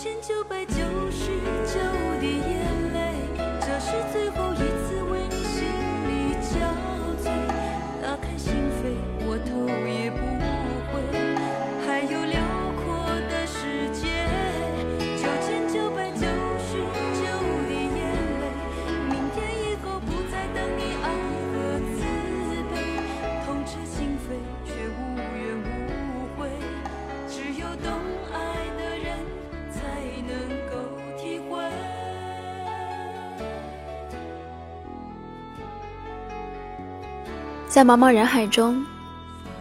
千九百九在茫茫人海中，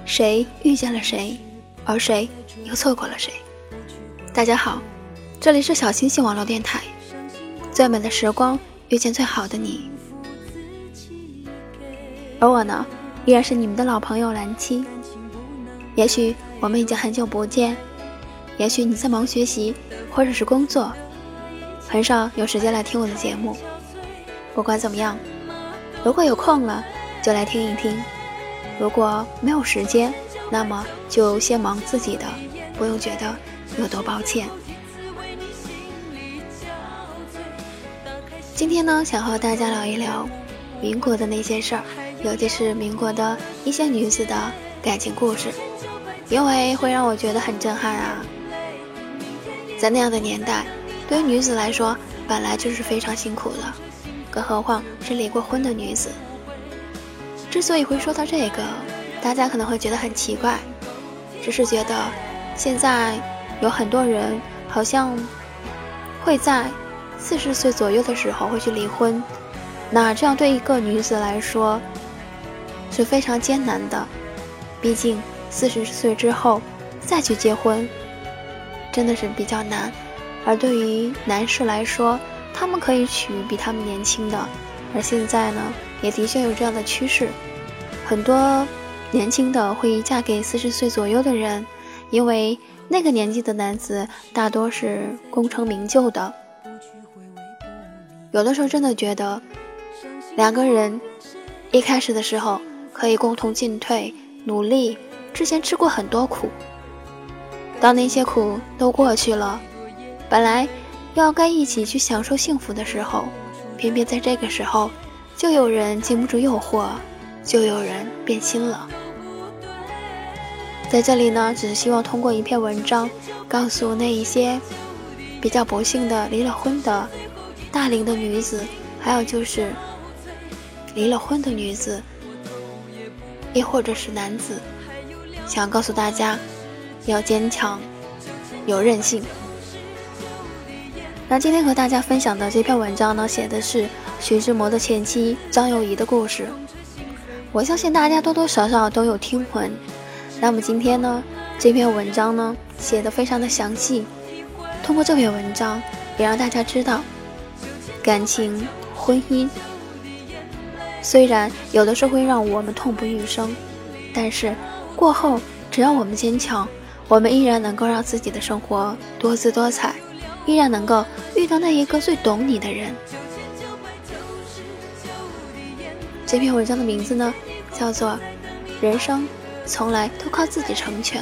谁遇见了谁，而谁又错过了谁？大家好，这里是小星星网络电台，最美的时光遇见最好的你，而我呢，依然是你们的老朋友蓝七。也许我们已经很久不见，也许你在忙学习或者是工作，很少有时间来听我的节目。不管怎么样，如果有空了。就来听一听，如果没有时间，那么就先忙自己的，不用觉得有多抱歉。今天呢，想和大家聊一聊民国的那些事儿，尤其是民国的一些女子的感情故事，因为会让我觉得很震撼啊。在那样的年代，对于女子来说，本来就是非常辛苦的，更何况是离过婚的女子。之所以会说到这个，大家可能会觉得很奇怪，只是觉得现在有很多人好像会在四十岁左右的时候会去离婚，那这样对一个女子来说是非常艰难的，毕竟四十岁之后再去结婚真的是比较难，而对于男士来说，他们可以娶比他们年轻的，而现在呢，也的确有这样的趋势。很多年轻的会嫁给四十岁左右的人，因为那个年纪的男子大多是功成名就的。有的时候真的觉得，两个人一开始的时候可以共同进退，努力，之前吃过很多苦。当那些苦都过去了，本来要该一起去享受幸福的时候，偏偏在这个时候，就有人经不住诱惑。就有人变心了。在这里呢，只是希望通过一篇文章，告诉那一些比较不幸的离了婚的大龄的女子，还有就是离了婚的女子，亦或者是男子，想告诉大家要坚强，有韧性。那今天和大家分享的这篇文章呢，写的是徐志摩的前妻张幼仪的故事。我相信大家多多少少都有听闻，那么今天呢，这篇文章呢写的非常的详细，通过这篇文章也让大家知道，感情、婚姻虽然有的时候会让我们痛不欲生，但是过后只要我们坚强，我们依然能够让自己的生活多姿多彩，依然能够遇到那一个最懂你的人。这篇文章的名字呢？叫做“人生从来都靠自己成全”。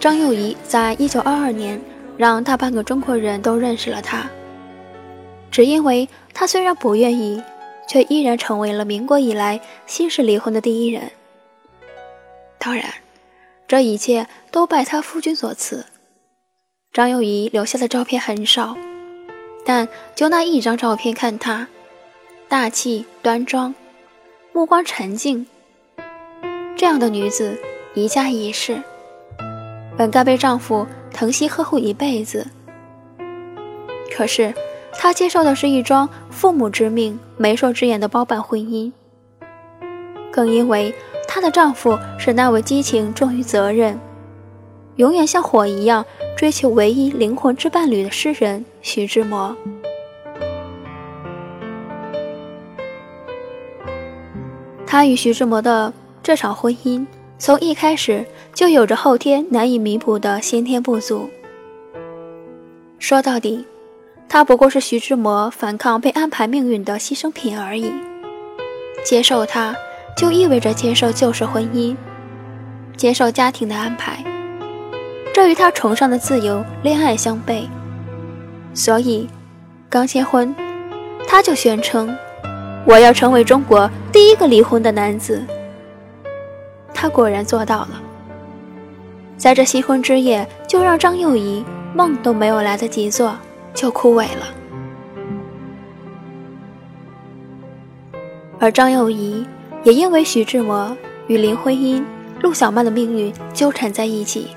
张幼仪在一九二二年让大半个中国人都认识了她，只因为她虽然不愿意，却依然成为了民国以来新式离婚的第一人。当然，这一切都拜她夫君所赐。张幼仪留下的照片很少。但就那一张照片看，她大气端庄，目光沉静。这样的女子宜家一世，本该被丈夫疼惜呵护一辈子。可是她接受的是一桩父母之命、媒妁之言的包办婚姻，更因为她的丈夫是那位激情重于责任，永远像火一样。追求唯一灵魂之伴侣的诗人徐志摩，他与徐志摩的这场婚姻，从一开始就有着后天难以弥补的先天不足。说到底，他不过是徐志摩反抗被安排命运的牺牲品而已。接受他，就意味着接受旧式婚姻，接受家庭的安排，这与他崇尚的自由恋爱相悖。所以，刚结婚，他就宣称：“我要成为中国第一个离婚的男子。”他果然做到了，在这新婚之夜，就让张幼仪梦都没有来得及做，就枯萎了。而张幼仪也因为徐志摩与林徽因、陆小曼的命运纠缠在一起，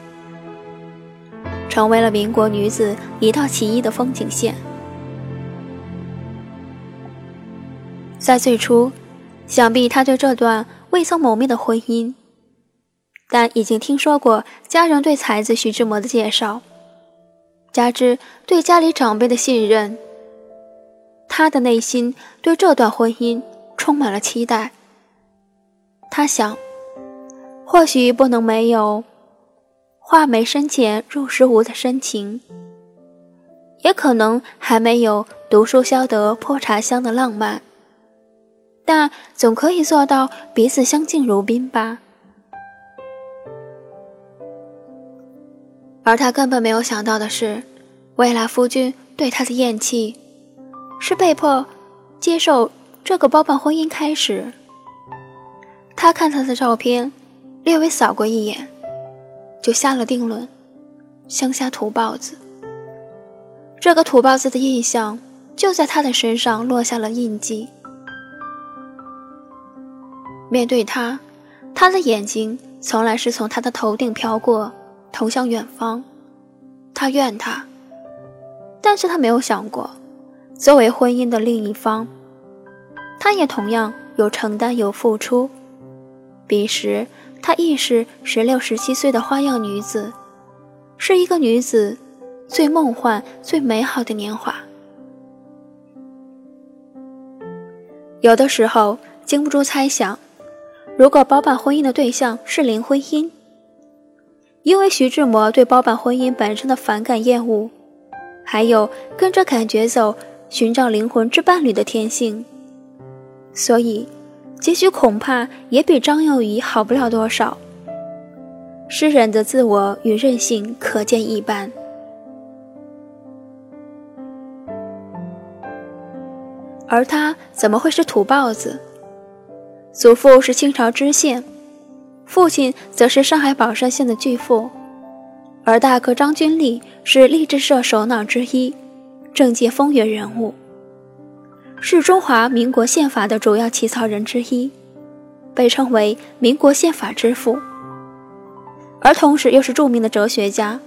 成为了民国女子一道奇异的风景线。在最初，想必他对这段未曾谋面的婚姻。但已经听说过家人对才子徐志摩的介绍，加之对家里长辈的信任，他的内心对这段婚姻充满了期待。他想，或许不能没有“画眉深浅入时无”的深情，也可能还没有“读书消得破茶香”的浪漫，但总可以做到彼此相敬如宾吧。而他根本没有想到的是，未来夫君对他的厌弃，是被迫接受这个包办婚姻开始。他看他的照片，略微扫过一眼，就下了定论：乡下土包子。这个土包子的印象就在他的身上落下了印记。面对他，他的眼睛从来是从他的头顶飘过。投向远方，他怨他，但是他没有想过，作为婚姻的另一方，他也同样有承担有付出。彼时，她亦是十六、十七岁的花样女子，是一个女子最梦幻、最美好的年华。有的时候，经不住猜想，如果包办婚姻的对象是林徽因。因为徐志摩对包办婚姻本身的反感厌恶，还有跟着感觉走、寻找灵魂之伴侣的天性，所以结局恐怕也比张幼仪好不了多少。诗人的自我与任性可见一斑。而他怎么会是土包子？祖父是清朝知县。父亲则是上海宝山县的巨富，而大哥张君丽是励志社首脑之一，政界风云人物，是中华民国宪法的主要起草人之一，被称为“民国宪法之父”，而同时又是著名的哲学家。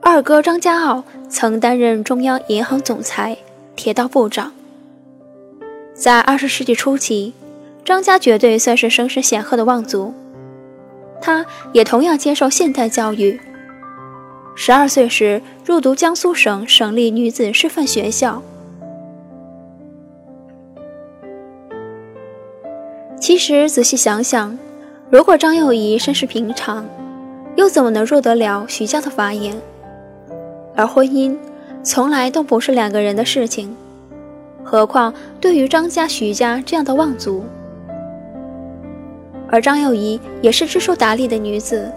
二哥张家傲曾担任中央银行总裁、铁道部长，在二十世纪初期。张家绝对算是声势显赫的望族，他也同样接受现代教育。十二岁时入读江苏省省立女子师范学校。其实仔细想想，如果张幼仪身世平常，又怎么能入得了徐家的法眼？而婚姻从来都不是两个人的事情，何况对于张家、徐家这样的望族。而张幼仪也是知书达理的女子，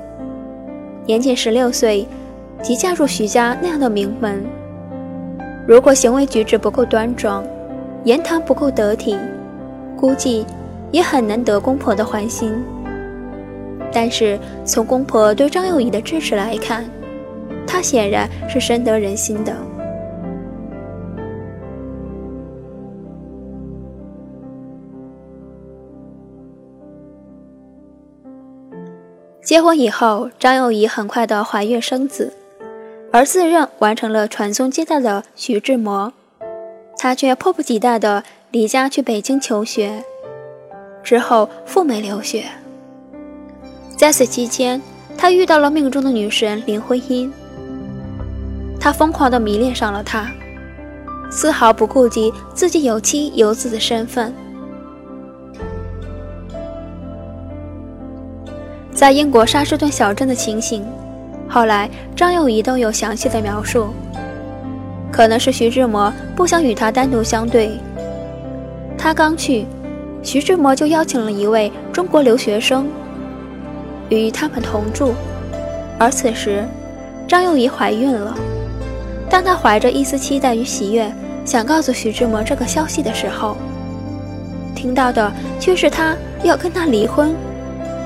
年仅十六岁，即嫁入徐家那样的名门。如果行为举止不够端庄，言谈不够得体，估计也很难得公婆的欢心。但是从公婆对张幼仪的支持来看，她显然是深得人心的。结婚以后，张幼仪很快的怀孕生子，而自认完成了传宗接代的徐志摩，他却迫不及待的离家去北京求学，之后赴美留学。在此期间，他遇到了命中的女神林徽因，他疯狂的迷恋上了她，丝毫不顾及自己有妻有子的身份。在英国沙士顿小镇的情形，后来张幼仪都有详细的描述。可能是徐志摩不想与他单独相对，他刚去，徐志摩就邀请了一位中国留学生与他们同住。而此时，张幼仪怀孕了。当她怀着一丝期待与喜悦，想告诉徐志摩这个消息的时候，听到的却是他要跟他离婚，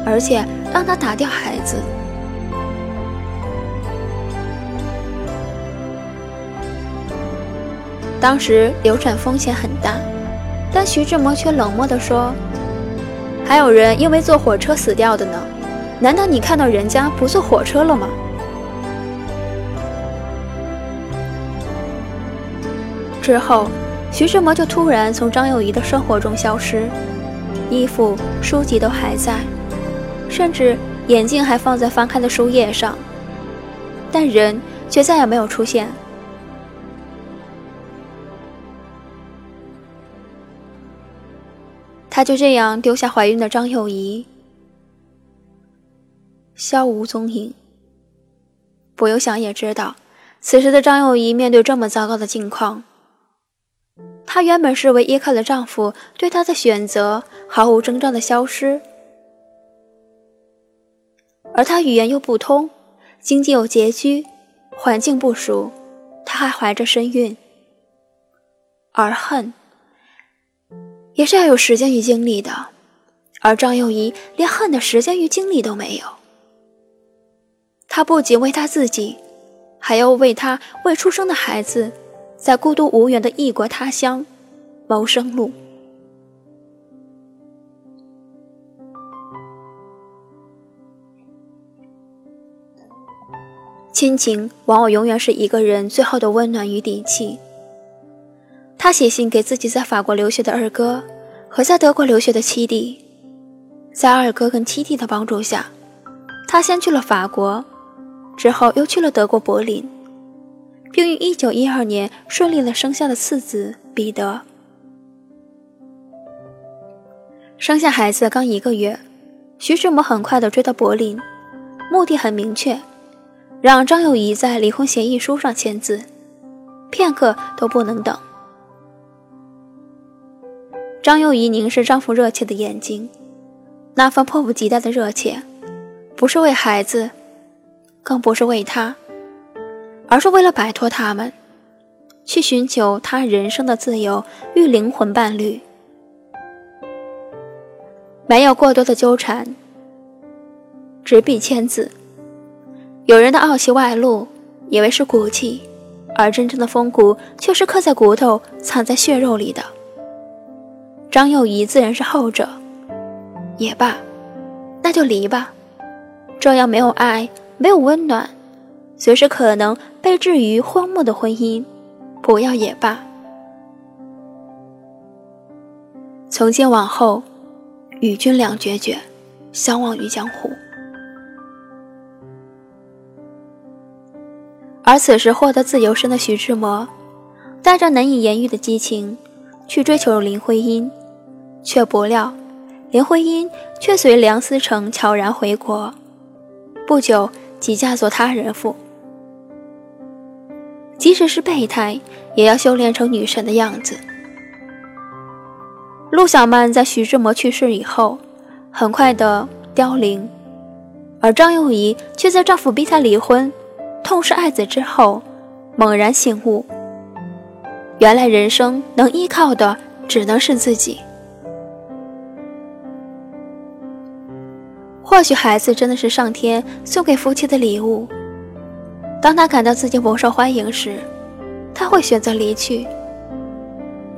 而且让他打掉孩子。当时流产风险很大，但徐志摩却冷漠地说：“还有人因为坐火车死掉的呢，难道你看到人家不坐火车了吗？”之后，徐志摩就突然从张幼仪的生活中消失，衣服、书籍都还在，甚至眼镜还放在翻开的书页上，但人却再也没有出现。他就这样丢下怀孕的张幼仪，消无踪影。不用想也知道，此时的张幼仪面对这么糟糕的境况，她原本视为依靠的丈夫对她的选择毫无征兆的消失，而她语言又不通，经济又拮据，环境不熟，她还怀着身孕，而恨。也是要有时间与精力的，而张幼仪连恨的时间与精力都没有。她不仅为她自己，还要为她未出生的孩子，在孤独无援的异国他乡谋生路。亲情往往永远是一个人最后的温暖与底气。他写信给自己在法国留学的二哥和在德国留学的七弟，在二哥跟七弟的帮助下，他先去了法国，之后又去了德国柏林，并于1912年顺利的生下了次子彼得。生下孩子刚一个月，徐志摩很快的追到柏林，目的很明确，让张幼仪在离婚协议书上签字，片刻都不能等。张幼仪凝视丈夫热切的眼睛，那份迫不及待的热切，不是为孩子，更不是为他，而是为了摆脱他们，去寻求他人生的自由与灵魂伴侣。没有过多的纠缠，执笔签字。有人的傲气外露，以为是骨气，而真正的风骨却是刻在骨头、藏在血肉里的。张幼仪自然是后者，也罢，那就离吧。这样没有爱、没有温暖，随时可能被置于荒漠的婚姻，不要也罢。从今往后，与君两决绝，相忘于江湖。而此时获得自由身的徐志摩，带着难以言喻的激情，去追求林徽因。却不料，林徽因却随梁思成悄然回国，不久即嫁作他人妇。即使是备胎，也要修炼成女神的样子。陆小曼在徐志摩去世以后，很快的凋零，而张幼仪却在丈夫逼她离婚、痛失爱子之后，猛然醒悟，原来人生能依靠的只能是自己。或许孩子真的是上天送给夫妻的礼物。当他感到自己不受欢迎时，他会选择离去。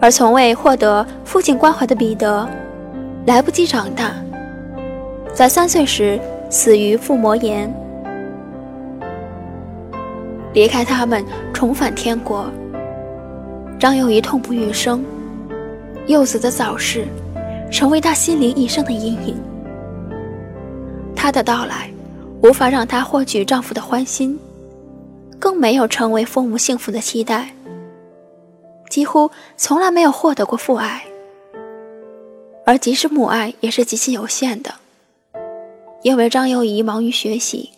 而从未获得父亲关怀的彼得，来不及长大，在三岁时死于腹膜炎。离开他们，重返天国。张幼仪痛不欲生，幼子的早逝，成为他心灵一生的阴影。她的到来，无法让她获取丈夫的欢心，更没有成为父母幸福的期待。几乎从来没有获得过父爱，而即使母爱，也是极其有限的。因为张幼仪忙于学习，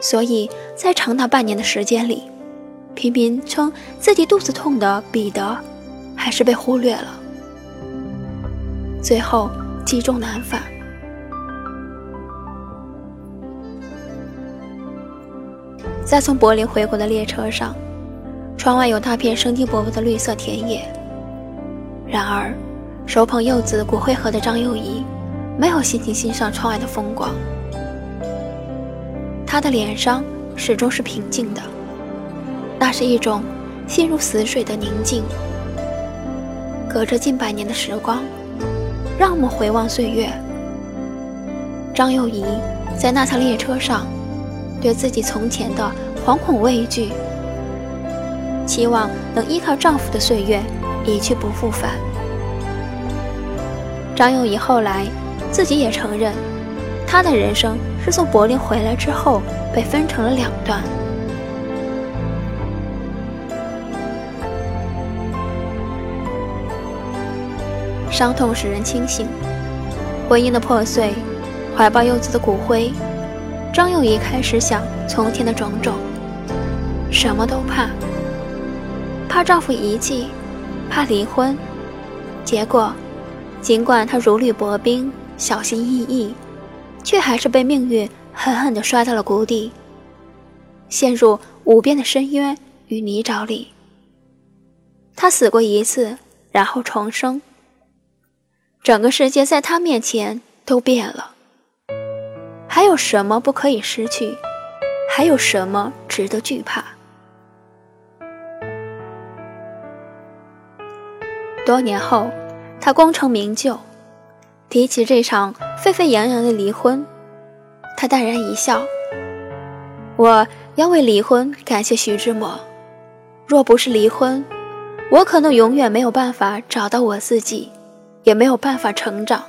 所以在长达半年的时间里，频频称自己肚子痛的彼得，还是被忽略了。最后积重难返。在从柏林回国的列车上，窗外有大片生机勃勃的绿色田野。然而，手捧柚子骨灰盒的张幼仪，没有心情欣赏窗外的风光。她的脸上始终是平静的，那是一种陷入死水的宁静。隔着近百年的时光，让我们回望岁月。张幼仪在那趟列车上。对自己从前的惶恐畏惧，期望能依靠丈夫的岁月一去不复返。张幼仪后来自己也承认，她的人生是从柏林回来之后被分成了两段。伤痛使人清醒，婚姻的破碎，怀抱幼子的骨灰。张幼仪开始想从前的种种，什么都怕，怕丈夫遗弃，怕离婚。结果，尽管她如履薄冰、小心翼翼，却还是被命运狠狠地摔到了谷底，陷入无边的深渊与泥沼里。她死过一次，然后重生，整个世界在她面前都变了。还有什么不可以失去？还有什么值得惧怕？多年后，他功成名就，提起这场沸沸扬扬的离婚，他淡然一笑：“我要为离婚感谢徐志摩。若不是离婚，我可能永远没有办法找到我自己，也没有办法成长。”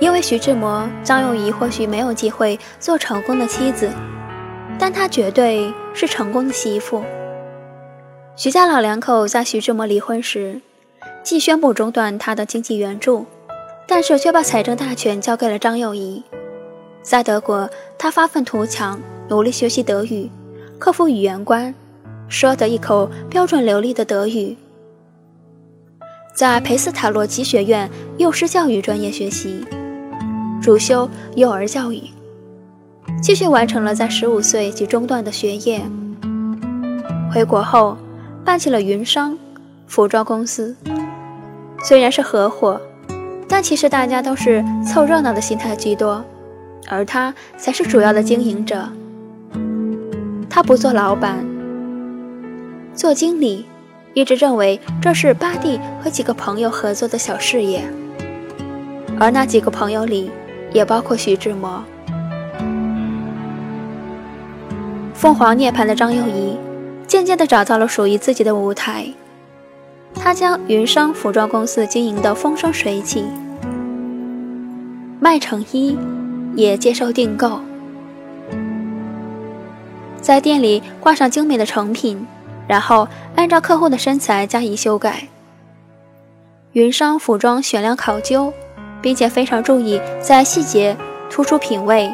因为徐志摩，张幼仪或许没有机会做成功的妻子，但她绝对是成功的媳妇。徐家老两口在徐志摩离婚时，既宣布中断他的经济援助，但是却把财政大权交给了张幼仪。在德国，他发愤图强，努力学习德语，克服语言关，说得一口标准流利的德语。在培斯塔洛基学院幼师教育专业学习。主修幼儿教育，继续完成了在十五岁即中断的学业。回国后，办起了云商服装公司。虽然是合伙，但其实大家都是凑热闹的心态居多，而他才是主要的经营者。他不做老板，做经理，一直认为这是巴蒂和几个朋友合作的小事业，而那几个朋友里。也包括徐志摩。凤凰涅槃的张幼仪，渐渐地找到了属于自己的舞台。她将云商服装公司经营得风生水起，卖成衣，也接受订购，在店里挂上精美的成品，然后按照客户的身材加以修改。云商服装选料考究。并且非常注意在细节突出品味，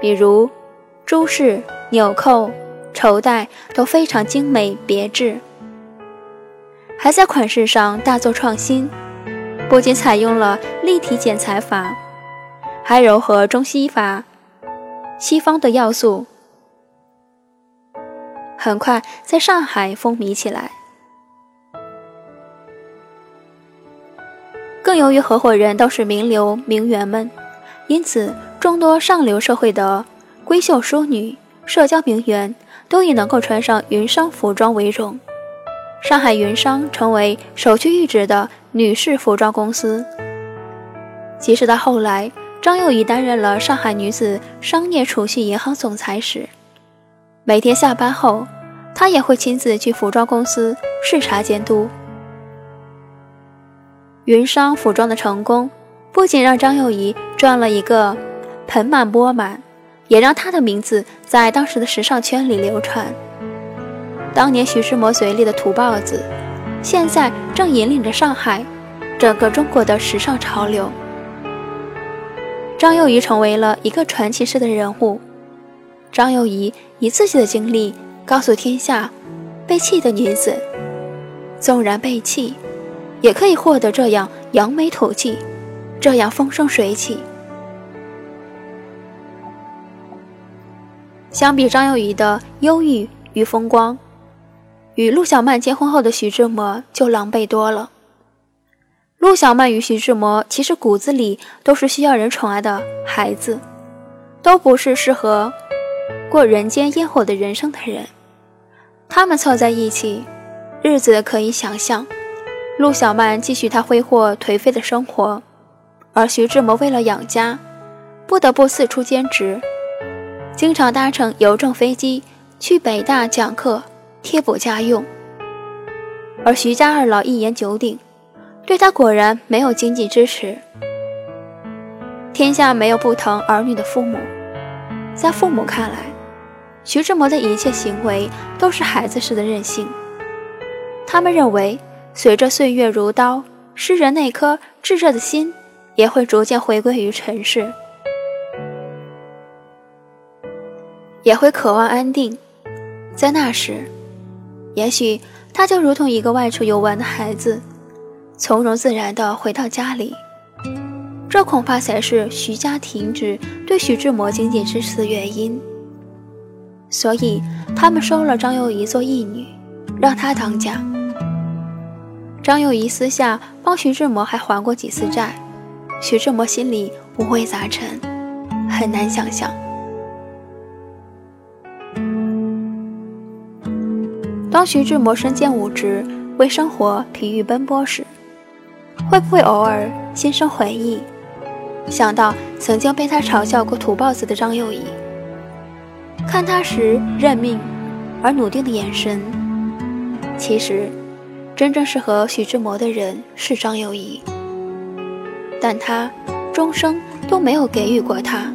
比如珠饰、纽扣、绸带都非常精美别致，还在款式上大做创新，不仅采用了立体剪裁法，还糅合中西法、西方的要素，很快在上海风靡起来。更由于合伙人都是名流名媛们，因此众多上流社会的闺秀淑女、社交名媛都以能够穿上云商服装为荣。上海云商成为首屈一指的女士服装公司。即使到后来，张幼仪担任了上海女子商业储蓄银行总裁时，每天下班后，她也会亲自去服装公司视察监督。云商服装的成功，不仅让张幼仪赚了一个盆满钵满，也让她的名字在当时的时尚圈里流传。当年徐志摩嘴里的土包子，现在正引领着上海，整个中国的时尚潮流。张幼仪成为了一个传奇式的人物。张幼仪以自己的经历告诉天下：被弃的女子，纵然被弃，也可以获得这样扬眉吐气，这样风生水起。相比张幼仪的忧郁与风光，与陆小曼结婚后的徐志摩就狼狈多了。陆小曼与徐志摩其实骨子里都是需要人宠爱的孩子，都不是适合过人间烟火的人生的人。他们凑在一起，日子可以想象。陆小曼继续她挥霍颓废的生活，而徐志摩为了养家，不得不四处兼职。经常搭乘邮政飞机去北大讲课贴补家用，而徐家二老一言九鼎，对他果然没有经济支持。天下没有不疼儿女的父母，在父母看来，徐志摩的一切行为都是孩子似的任性。他们认为，随着岁月如刀，诗人那颗炙热的心也会逐渐回归于尘世。也会渴望安定，在那时，也许他就如同一个外出游玩的孩子，从容自然地回到家里。这恐怕才是徐家停止对徐志摩经济支持的原因。所以，他们收了张幼仪做义女，让她当家。张幼仪私下帮徐志摩还还过几次债，徐志摩心里五味杂陈，很难想象。当徐志摩身兼五职，为生活疲于奔波时，会不会偶尔心生回忆，想到曾经被他嘲笑过土包子的张幼仪？看他时认命而笃定的眼神，其实真正适合徐志摩的人是张幼仪，但他终生都没有给予过他，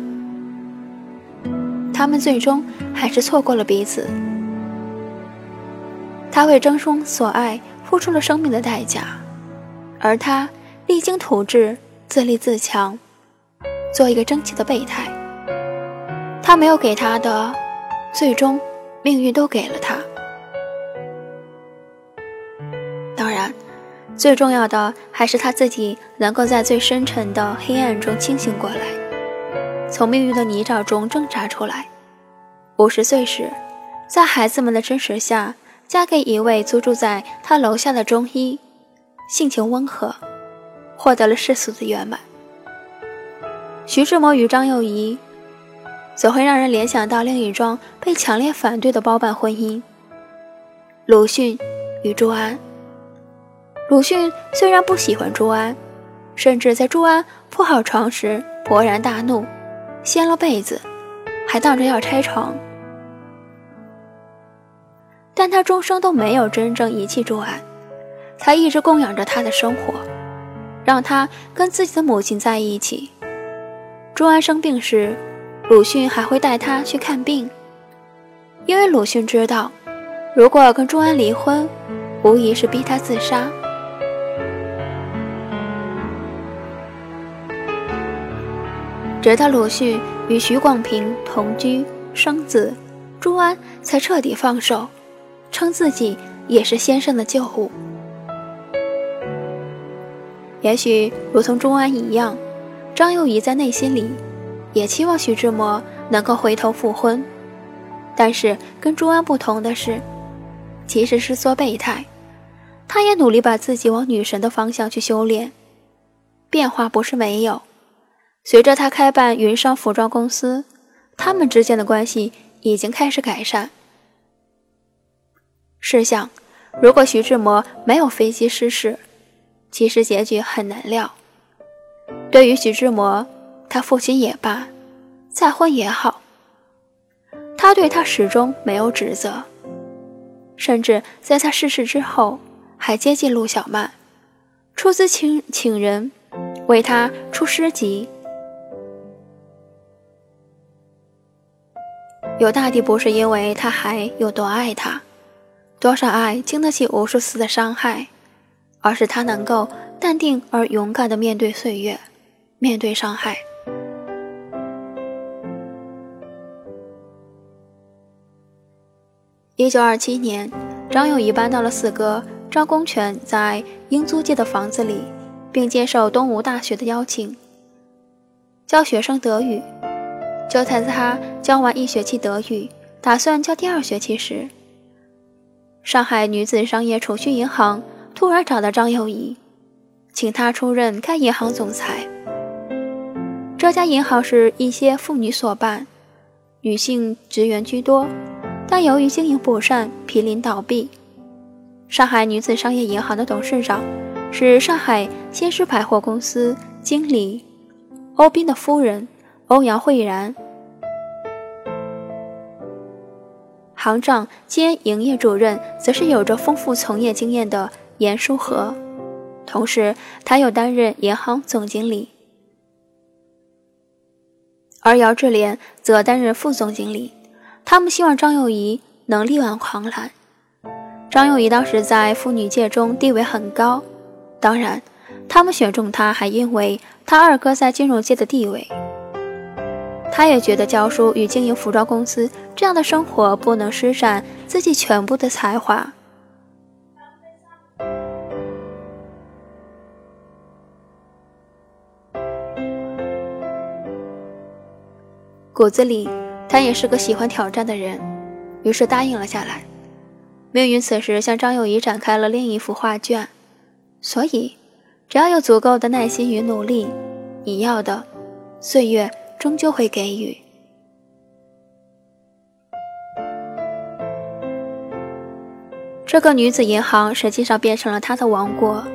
他们最终还是错过了彼此。他为争生所爱付出了生命的代价，而他励精图治、自立自强，做一个争气的备胎。他没有给他的，最终命运都给了他。当然，最重要的还是他自己能够在最深沉的黑暗中清醒过来，从命运的泥沼中挣扎出来。五十岁时，在孩子们的支持下。嫁给一位租住在他楼下的中医，性情温和，获得了世俗的圆满。徐志摩与张幼仪，总会让人联想到另一桩被强烈反对的包办婚姻——鲁迅与朱安。鲁迅虽然不喜欢朱安，甚至在朱安铺好床时勃然大怒，掀了被子，还当着要拆床。但他终生都没有真正遗弃朱安，他一直供养着他的生活，让他跟自己的母亲在一起。朱安生病时，鲁迅还会带他去看病，因为鲁迅知道，如果跟朱安离婚，无疑是逼他自杀。直到鲁迅与许广平同居生子，朱安才彻底放手。称自己也是先生的旧物。也许如同朱安一样，张幼仪在内心里也期望徐志摩能够回头复婚。但是跟朱安不同的是，即使是做备胎，他也努力把自己往女神的方向去修炼。变化不是没有，随着他开办云商服装公司，他们之间的关系已经开始改善。试想，如果徐志摩没有飞机失事，其实结局很难料。对于徐志摩，他父亲也罢，再婚也好，他对他始终没有指责，甚至在他逝世之后，还接近陆小曼，出资请请人为他出诗集。有大地不是因为他还有多爱他，多少爱经得起无数次的伤害，而是他能够淡定而勇敢的面对岁月，面对伤害。一九二七年，张友仪搬到了四哥张公权在英租界的房子里，并接受东吴大学的邀请，教学生德语。就在他教完一学期德语，打算教第二学期时，上海女子商业储蓄银行突然找到张幼仪，请她出任该银行总裁。这家银行是一些妇女所办，女性职员居多，但由于经营不善，濒临倒闭。上海女子商业银行的董事长是上海先施百货公司经理欧斌的夫人。欧阳慧然，行长兼营业主任则是有着丰富从业经验的严书和，同时他又担任银行总经理，而姚志莲则担任副总经理。他们希望张幼仪能力挽狂澜。张幼仪当时在妇女界中地位很高，当然，他们选中她还因为他二哥在金融界的地位。他也觉得教书与经营服装公司这样的生活不能施展自己全部的才华。骨子里，他也是个喜欢挑战的人，于是答应了下来。命运此时向张幼仪展开了另一幅画卷，所以，只要有足够的耐心与努力，你要的岁月。终究会给予。这个女子银行实际上变成了他的王国。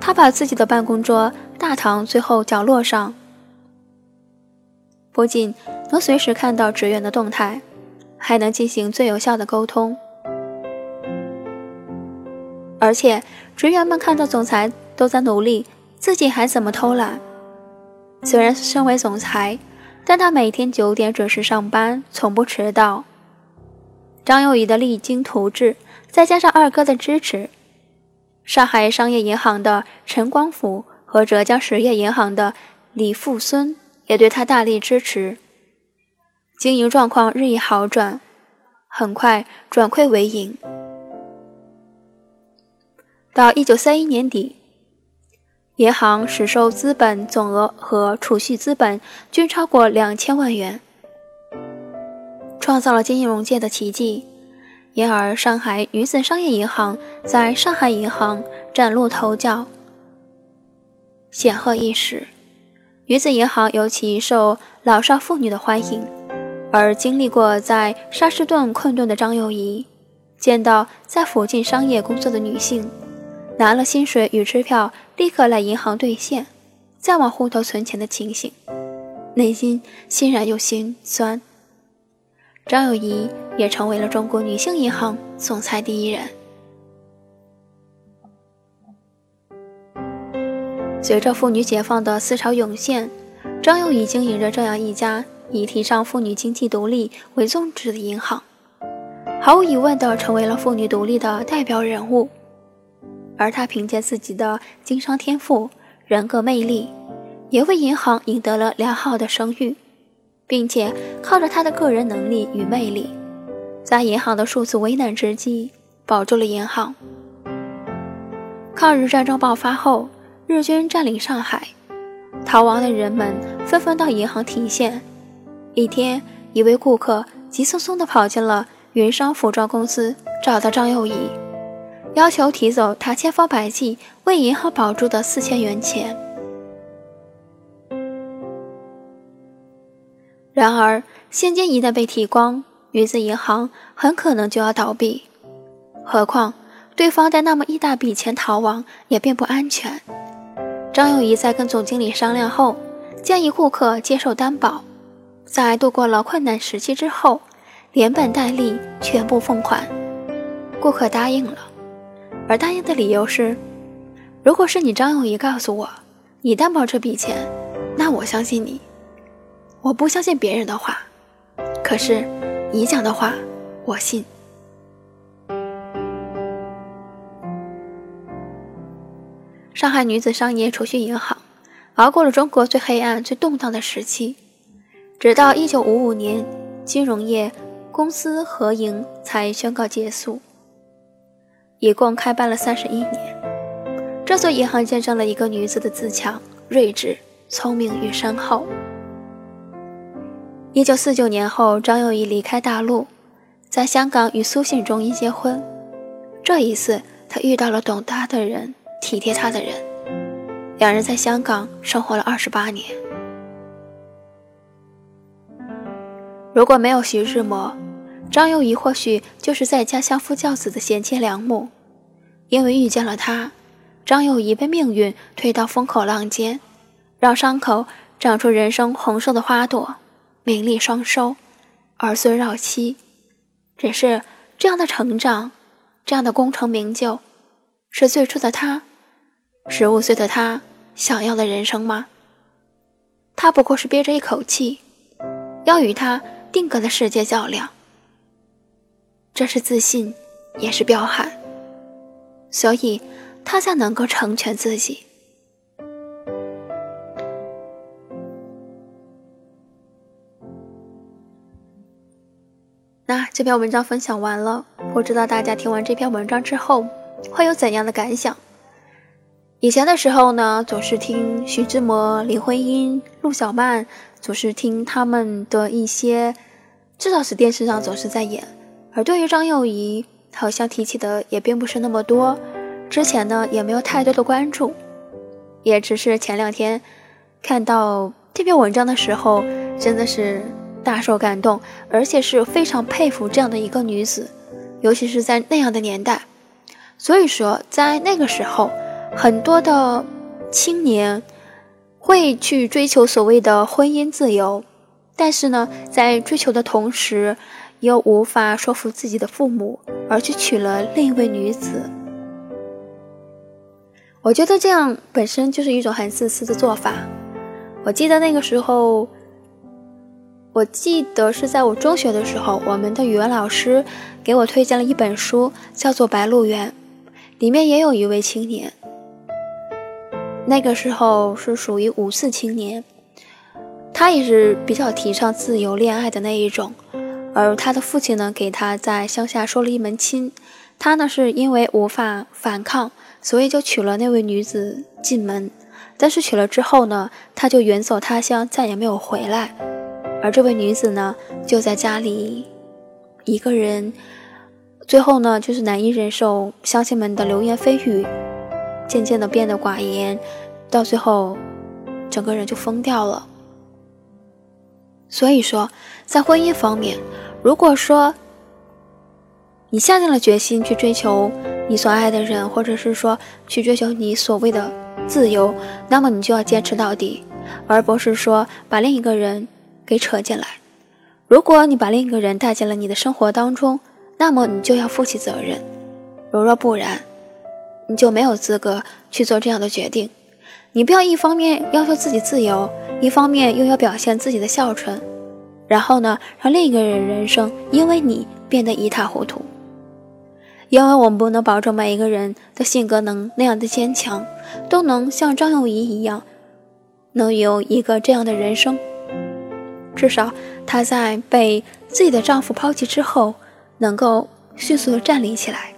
他把自己的办公桌、大堂最后角落上，不仅能随时看到职员的动态，还能进行最有效的沟通。而且职员们看到总裁都在努力，自己还怎么偷懒？虽然身为总裁。但他每天九点准时上班，从不迟到。张幼仪的励精图治，再加上二哥的支持，上海商业银行的陈光甫和浙江实业银行的李富孙也对他大力支持，经营状况日益好转，很快转亏为盈。到一九三一年底。银行实收资本总额和储蓄资本均超过两千万元，创造了金融界的奇迹。因而，上海女子商业银行在上海银行崭露头角，显赫一时。女子银行尤其受老少妇女的欢迎，而经历过在沙士顿困顿的张幼仪，见到在附近商业工作的女性。拿了薪水与支票，立刻来银行兑现，再往户头存钱的情形，内心欣然又心酸。张幼仪也成为了中国女性银行总裁第一人。随着妇女解放的思潮涌现，张幼仪经营着这样一家以提倡妇女经济独立为宗旨的银行，毫无疑问地成为了妇女独立的代表人物。而他凭借自己的经商天赋、人格魅力，也为银行赢得了良好的声誉，并且靠着他的个人能力与魅力，在银行的数次危难之际保住了银行。抗日战争爆发后，日军占领上海，逃亡的人们纷纷到银行提现。一天，一位顾客急匆匆地跑进了云商服装公司，找到张幼仪。要求提走他千方百计为银行保住的四千元钱。然而，现金一旦被提光，女子银行很可能就要倒闭。何况，对方带那么一大笔钱逃亡也并不安全。张幼仪在跟总经理商量后，建议顾客接受担保，在度过了困难时期之后，连本带利全部奉还。顾客答应了。而答应的理由是，如果是你张永仪告诉我，你担保这笔钱，那我相信你。我不相信别人的话，可是你讲的话，我信。上海女子商业储蓄银行熬过了中国最黑暗、最动荡的时期，直到一九五五年金融业公私合营才宣告结束。一共开办了三十一年，这座银行见证了一个女子的自强、睿智、聪明与深厚。一九四九年后，张幼仪离开大陆，在香港与苏信中一结婚。这一次，她遇到了懂她的人、体贴她的人，两人在香港生活了二十八年。如果没有徐志摩，张幼仪或许就是在家相夫教子的贤妻良母。因为遇见了他，张幼仪被命运推到风口浪尖，让伤口长出人生红色的花朵，名利双收，儿孙绕膝。只是这样的成长，这样的功成名就，是最初的他，十五岁的他想要的人生吗？他不过是憋着一口气，要与他。定格的世界较量，这是自信，也是彪悍，所以他才能够成全自己。那这篇文章分享完了，不知道大家听完这篇文章之后会有怎样的感想？以前的时候呢，总是听徐志摩、林徽因、陆小曼。总是听他们的一些，至少是电视上总是在演。而对于张幼仪，好像提起的也并不是那么多。之前呢，也没有太多的关注，也只是前两天看到这篇文章的时候，真的是大受感动，而且是非常佩服这样的一个女子，尤其是在那样的年代。所以说，在那个时候，很多的青年。会去追求所谓的婚姻自由，但是呢，在追求的同时，又无法说服自己的父母，而去娶了另一位女子。我觉得这样本身就是一种很自私的做法。我记得那个时候，我记得是在我中学的时候，我们的语文老师给我推荐了一本书，叫做《白鹿原》，里面也有一位青年。那个时候是属于五四青年，他也是比较提倡自由恋爱的那一种，而他的父亲呢，给他在乡下说了一门亲，他呢是因为无法反抗，所以就娶了那位女子进门，但是娶了之后呢，他就远走他乡，再也没有回来，而这位女子呢，就在家里一个人，最后呢，就是难以忍受乡亲们的流言蜚语。渐渐的变得寡言，到最后，整个人就疯掉了。所以说，在婚姻方面，如果说你下定了决心去追求你所爱的人，或者是说去追求你所谓的自由，那么你就要坚持到底，而不是说把另一个人给扯进来。如果你把另一个人带进了你的生活当中，那么你就要负起责任。如若不然，你就没有资格去做这样的决定。你不要一方面要求自己自由，一方面又要表现自己的孝顺，然后呢，让另一个人人生因为你变得一塌糊涂。因为我们不能保证每一个人的性格能那样的坚强，都能像张幼仪一样，能有一个这样的人生。至少她在被自己的丈夫抛弃之后，能够迅速的站立起来。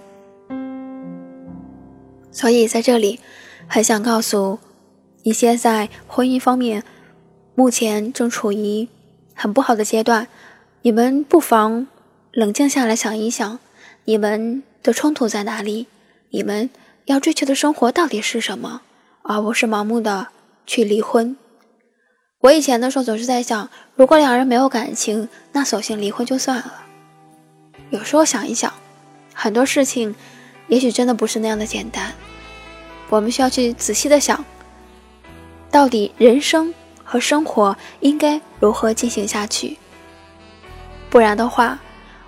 所以在这里，很想告诉一些在婚姻方面目前正处于很不好的阶段，你们不妨冷静下来想一想，你们的冲突在哪里？你们要追求的生活到底是什么？而不是盲目的去离婚。我以前的时候总是在想，如果两人没有感情，那索性离婚就算了。有时候想一想，很多事情。也许真的不是那样的简单，我们需要去仔细的想，到底人生和生活应该如何进行下去？不然的话，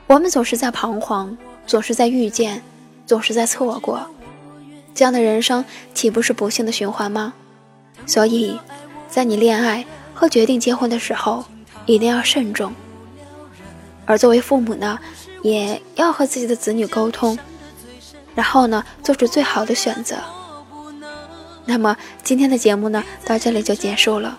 我们总是在彷徨，总是在遇见，总是在错过，这样的人生岂不是不幸的循环吗？所以，在你恋爱和决定结婚的时候，一定要慎重。而作为父母呢，也要和自己的子女沟通。然后呢，做出最好的选择。那么今天的节目呢，到这里就结束了。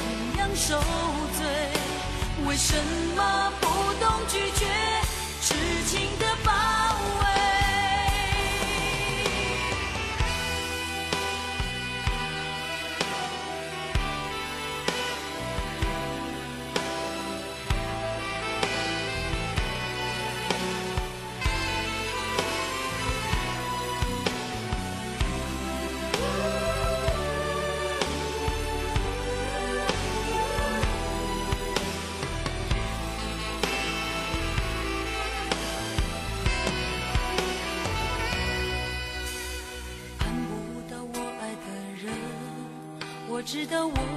样受罪，为什么不懂拒绝痴情的包我知道我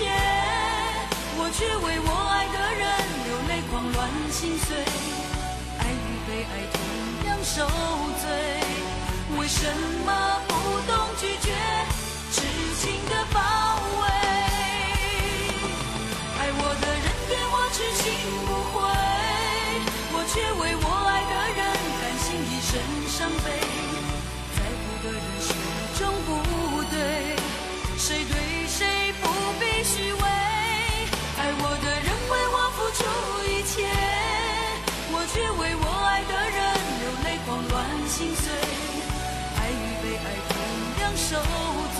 切，我却为我爱的人流泪狂乱心碎，爱与被爱同样受罪，为什么却为我爱的人流泪狂乱心碎。爱与被爱同样受罪，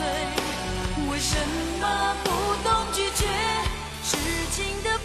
为什么不懂拒绝痴情的？